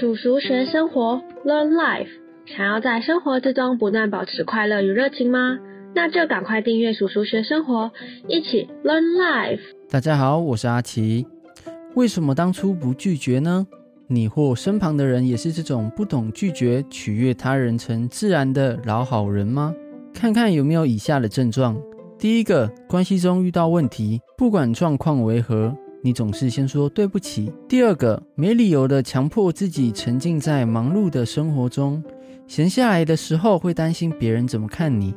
叔叔学生活，Learn Life。想要在生活之中不断保持快乐与热情吗？那就赶快订阅叔叔学生活，一起 Learn Life。大家好，我是阿奇。为什么当初不拒绝呢？你或身旁的人也是这种不懂拒绝、取悦他人成自然的老好人吗？看看有没有以下的症状。第一个，关系中遇到问题，不管状况为何。你总是先说对不起。第二个，没理由的强迫自己沉浸在忙碌的生活中，闲下来的时候会担心别人怎么看你。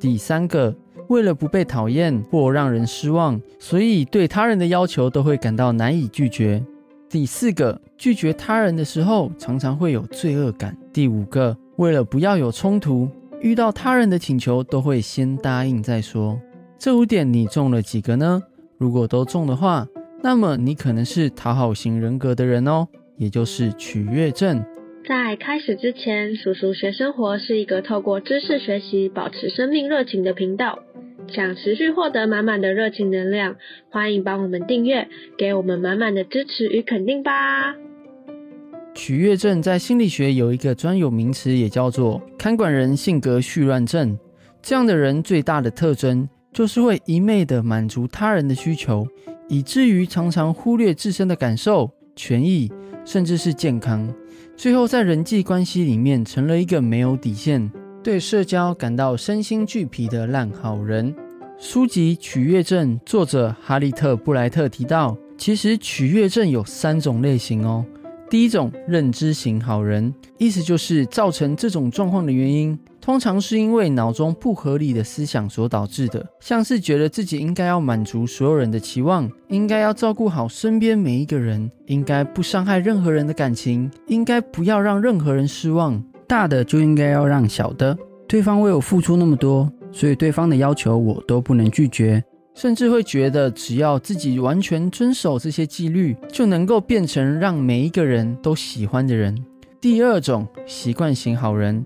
第三个，为了不被讨厌或让人失望，所以对他人的要求都会感到难以拒绝。第四个，拒绝他人的时候常常会有罪恶感。第五个，为了不要有冲突，遇到他人的请求都会先答应再说。这五点你中了几个呢？如果都中的话。那么你可能是讨好型人格的人哦，也就是取悦症。在开始之前，叔叔学生活是一个透过知识学习保持生命热情的频道。想持续获得满满的热情能量，欢迎帮我们订阅，给我们满满的支持与肯定吧。取悦症在心理学有一个专有名词，也叫做看管人性格絮乱症。这样的人最大的特征就是会一昧的满足他人的需求。以至于常常忽略自身的感受、权益，甚至是健康，最后在人际关系里面成了一个没有底线、对社交感到身心俱疲的烂好人。书籍《取悦症》作者哈利特·布莱特提到，其实取悦症有三种类型哦。第一种，认知型好人，意思就是造成这种状况的原因。通常是因为脑中不合理的思想所导致的，像是觉得自己应该要满足所有人的期望，应该要照顾好身边每一个人，应该不伤害任何人的感情，应该不要让任何人失望。大的就应该要让小的，对方为我付出那么多，所以对方的要求我都不能拒绝，甚至会觉得只要自己完全遵守这些纪律，就能够变成让每一个人都喜欢的人。第二种习惯型好人。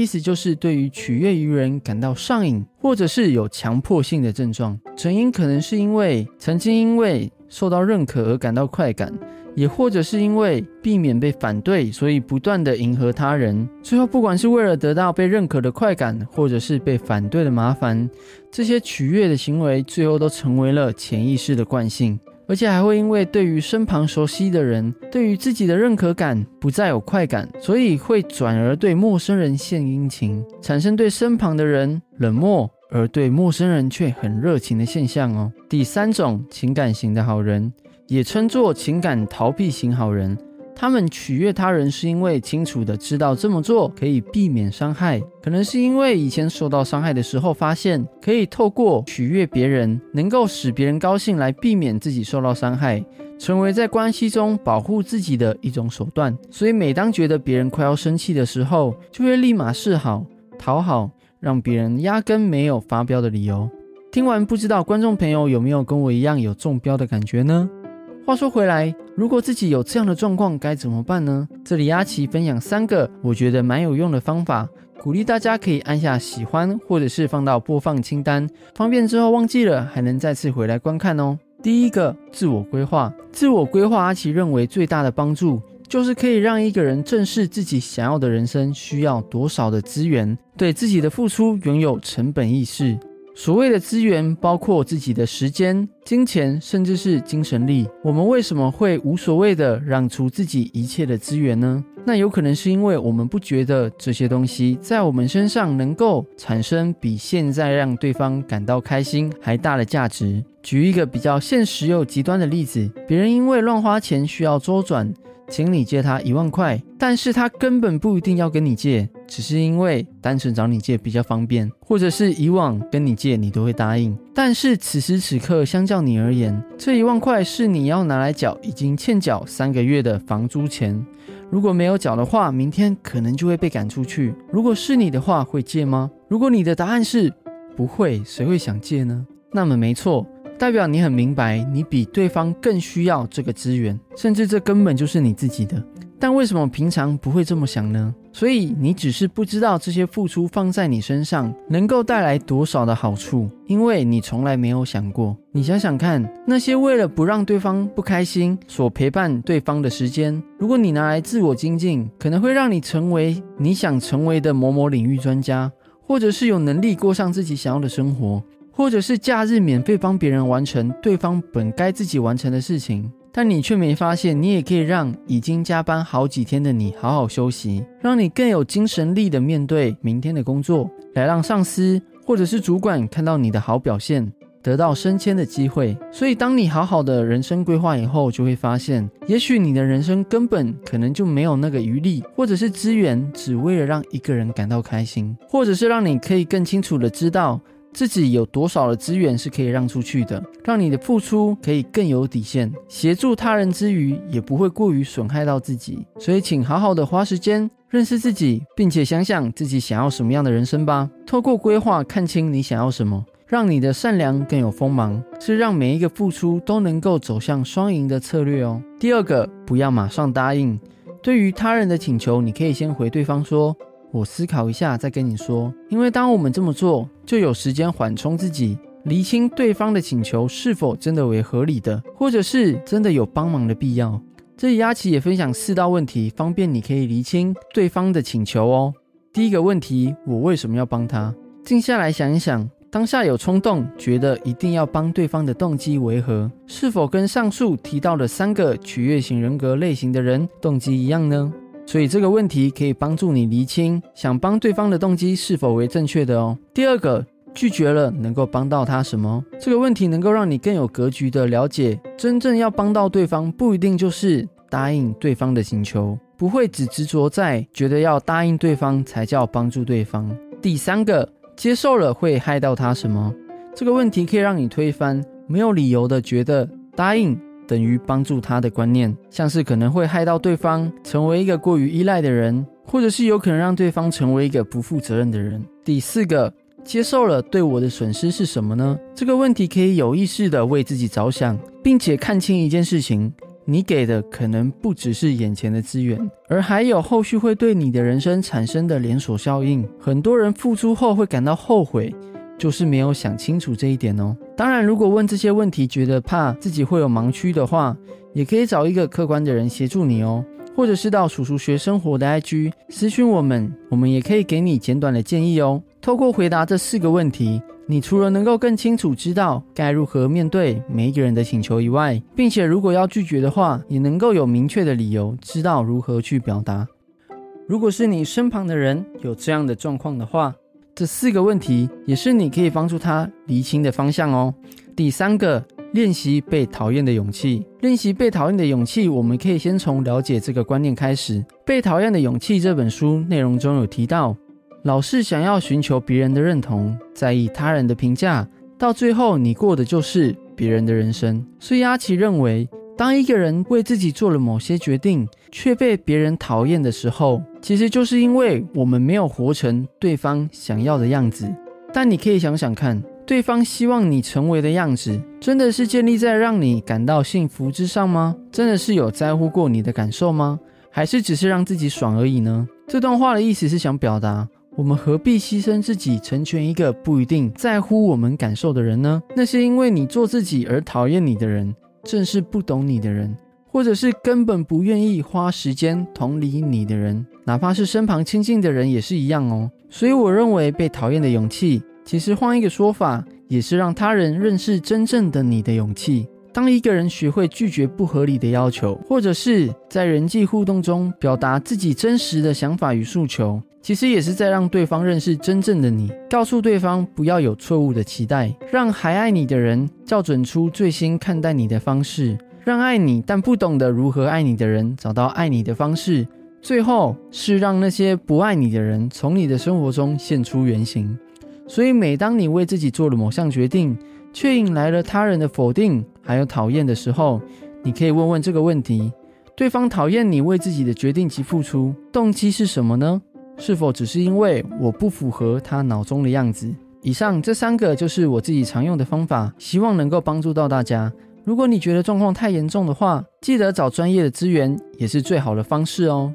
意思就是对于取悦于人感到上瘾，或者是有强迫性的症状。成因可能是因为曾经因为受到认可而感到快感，也或者是因为避免被反对，所以不断的迎合他人。最后，不管是为了得到被认可的快感，或者是被反对的麻烦，这些取悦的行为最后都成为了潜意识的惯性。而且还会因为对于身旁熟悉的人，对于自己的认可感不再有快感，所以会转而对陌生人献殷勤，产生对身旁的人冷漠，而对陌生人却很热情的现象哦。第三种情感型的好人，也称作情感逃避型好人。他们取悦他人，是因为清楚的知道这么做可以避免伤害，可能是因为以前受到伤害的时候，发现可以透过取悦别人，能够使别人高兴来避免自己受到伤害，成为在关系中保护自己的一种手段。所以每当觉得别人快要生气的时候，就会立马示好、讨好，让别人压根没有发飙的理由。听完，不知道观众朋友有没有跟我一样有中标的感觉呢？话说回来，如果自己有这样的状况，该怎么办呢？这里阿奇分享三个我觉得蛮有用的方法，鼓励大家可以按下喜欢，或者是放到播放清单，方便之后忘记了还能再次回来观看哦。第一个，自我规划。自我规划，阿奇认为最大的帮助就是可以让一个人正视自己想要的人生需要多少的资源，对自己的付出拥有成本意识。所谓的资源，包括自己的时间、金钱，甚至是精神力。我们为什么会无所谓的让出自己一切的资源呢？那有可能是因为我们不觉得这些东西在我们身上能够产生比现在让对方感到开心还大的价值。举一个比较现实又极端的例子，别人因为乱花钱需要周转。请你借他一万块，但是他根本不一定要跟你借，只是因为单纯找你借比较方便，或者是以往跟你借你都会答应。但是此时此刻，相较你而言，这一万块是你要拿来缴已经欠缴三个月的房租钱，如果没有缴的话，明天可能就会被赶出去。如果是你的话，会借吗？如果你的答案是不会，谁会想借呢？那么没错。代表你很明白，你比对方更需要这个资源，甚至这根本就是你自己的。但为什么平常不会这么想呢？所以你只是不知道这些付出放在你身上能够带来多少的好处，因为你从来没有想过。你想想看，那些为了不让对方不开心所陪伴对方的时间，如果你拿来自我精进，可能会让你成为你想成为的某某领域专家，或者是有能力过上自己想要的生活。或者是假日免费帮别人完成对方本该自己完成的事情，但你却没发现，你也可以让已经加班好几天的你好好休息，让你更有精神力的面对明天的工作，来让上司或者是主管看到你的好表现，得到升迁的机会。所以，当你好好的人生规划以后，就会发现，也许你的人生根本可能就没有那个余力，或者是资源，只为了让一个人感到开心，或者是让你可以更清楚的知道。自己有多少的资源是可以让出去的，让你的付出可以更有底线，协助他人之余也不会过于损害到自己。所以，请好好的花时间认识自己，并且想想自己想要什么样的人生吧。透过规划看清你想要什么，让你的善良更有锋芒，是让每一个付出都能够走向双赢的策略哦。第二个，不要马上答应。对于他人的请求，你可以先回对方说。我思考一下再跟你说，因为当我们这么做，就有时间缓冲自己，厘清对方的请求是否真的为合理的，或者是真的有帮忙的必要。这里阿奇也分享四道问题，方便你可以厘清对方的请求哦。第一个问题，我为什么要帮他？静下来想一想，当下有冲动，觉得一定要帮对方的动机为何？是否跟上述提到的三个取悦型人格类型的人动机一样呢？所以这个问题可以帮助你厘清想帮对方的动机是否为正确的哦。第二个，拒绝了能够帮到他什么？这个问题能够让你更有格局的了解，真正要帮到对方，不一定就是答应对方的请求，不会只执着在觉得要答应对方才叫帮助对方。第三个，接受了会害到他什么？这个问题可以让你推翻没有理由的觉得答应。等于帮助他的观念，像是可能会害到对方，成为一个过于依赖的人，或者是有可能让对方成为一个不负责任的人。第四个，接受了对我的损失是什么呢？这个问题可以有意识的为自己着想，并且看清一件事情：你给的可能不只是眼前的资源，而还有后续会对你的人生产生的连锁效应。很多人付出后会感到后悔。就是没有想清楚这一点哦。当然，如果问这些问题觉得怕自己会有盲区的话，也可以找一个客观的人协助你哦，或者是到叔叔学生活的 IG 私讯我们，我们也可以给你简短的建议哦。透过回答这四个问题，你除了能够更清楚知道该如何面对每一个人的请求以外，并且如果要拒绝的话，也能够有明确的理由，知道如何去表达。如果是你身旁的人有这样的状况的话，这四个问题也是你可以帮助他厘清的方向哦。第三个，练习被讨厌的勇气。练习被讨厌的勇气，我们可以先从了解这个观念开始。《被讨厌的勇气》这本书内容中有提到，老是想要寻求别人的认同，在意他人的评价，到最后你过的就是别人的人生。所以阿奇认为。当一个人为自己做了某些决定，却被别人讨厌的时候，其实就是因为我们没有活成对方想要的样子。但你可以想想看，对方希望你成为的样子，真的是建立在让你感到幸福之上吗？真的是有在乎过你的感受吗？还是只是让自己爽而已呢？这段话的意思是想表达，我们何必牺牲自己，成全一个不一定在乎我们感受的人呢？那些因为你做自己而讨厌你的人。正是不懂你的人，或者是根本不愿意花时间同理你的人，哪怕是身旁亲近的人也是一样哦。所以我认为被讨厌的勇气，其实换一个说法，也是让他人认识真正的你的勇气。当一个人学会拒绝不合理的要求，或者是在人际互动中表达自己真实的想法与诉求。其实也是在让对方认识真正的你，告诉对方不要有错误的期待，让还爱你的人校准出最新看待你的方式，让爱你但不懂得如何爱你的人找到爱你的方式，最后是让那些不爱你的人从你的生活中现出原形。所以，每当你为自己做了某项决定，却引来了他人的否定还有讨厌的时候，你可以问问这个问题：对方讨厌你为自己的决定及付出，动机是什么呢？是否只是因为我不符合他脑中的样子？以上这三个就是我自己常用的方法，希望能够帮助到大家。如果你觉得状况太严重的话，记得找专业的资源也是最好的方式哦。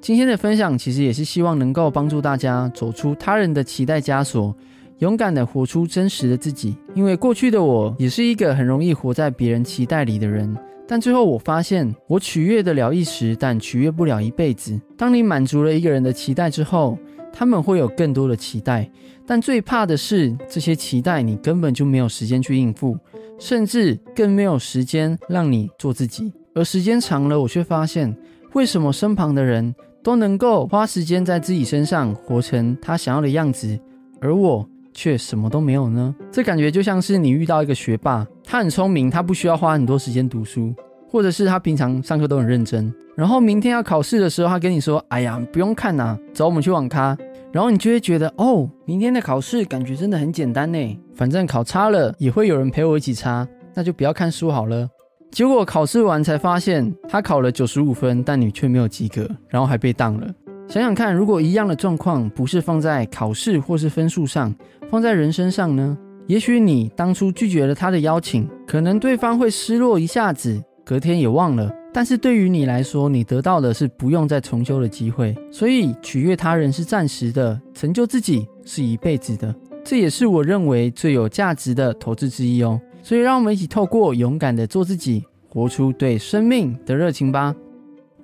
今天的分享其实也是希望能够帮助大家走出他人的期待枷锁，勇敢的活出真实的自己。因为过去的我也是一个很容易活在别人期待里的人，但最后我发现，我取悦得了一时，但取悦不了一辈子。当你满足了一个人的期待之后，他们会有更多的期待，但最怕的是这些期待你根本就没有时间去应付，甚至更没有时间让你做自己。而时间长了，我却发现，为什么身旁的人？都能够花时间在自己身上，活成他想要的样子，而我却什么都没有呢？这感觉就像是你遇到一个学霸，他很聪明，他不需要花很多时间读书，或者是他平常上课都很认真，然后明天要考试的时候，他跟你说：“哎呀，不用看呐，走，我们去网咖。”然后你就会觉得：“哦，明天的考试感觉真的很简单呢，反正考差了也会有人陪我一起差，那就不要看书好了。”结果考试完才发现，他考了九十五分，但你却没有及格，然后还被当了。想想看，如果一样的状况不是放在考试或是分数上，放在人身上呢？也许你当初拒绝了他的邀请，可能对方会失落一下子，隔天也忘了。但是对于你来说，你得到的是不用再重修的机会。所以取悦他人是暂时的，成就自己是一辈子的。这也是我认为最有价值的投资之一哦。所以，让我们一起透过勇敢的做自己，活出对生命的热情吧。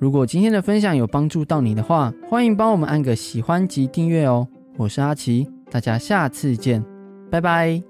如果今天的分享有帮助到你的话，欢迎帮我们按个喜欢及订阅哦。我是阿奇，大家下次见，拜拜。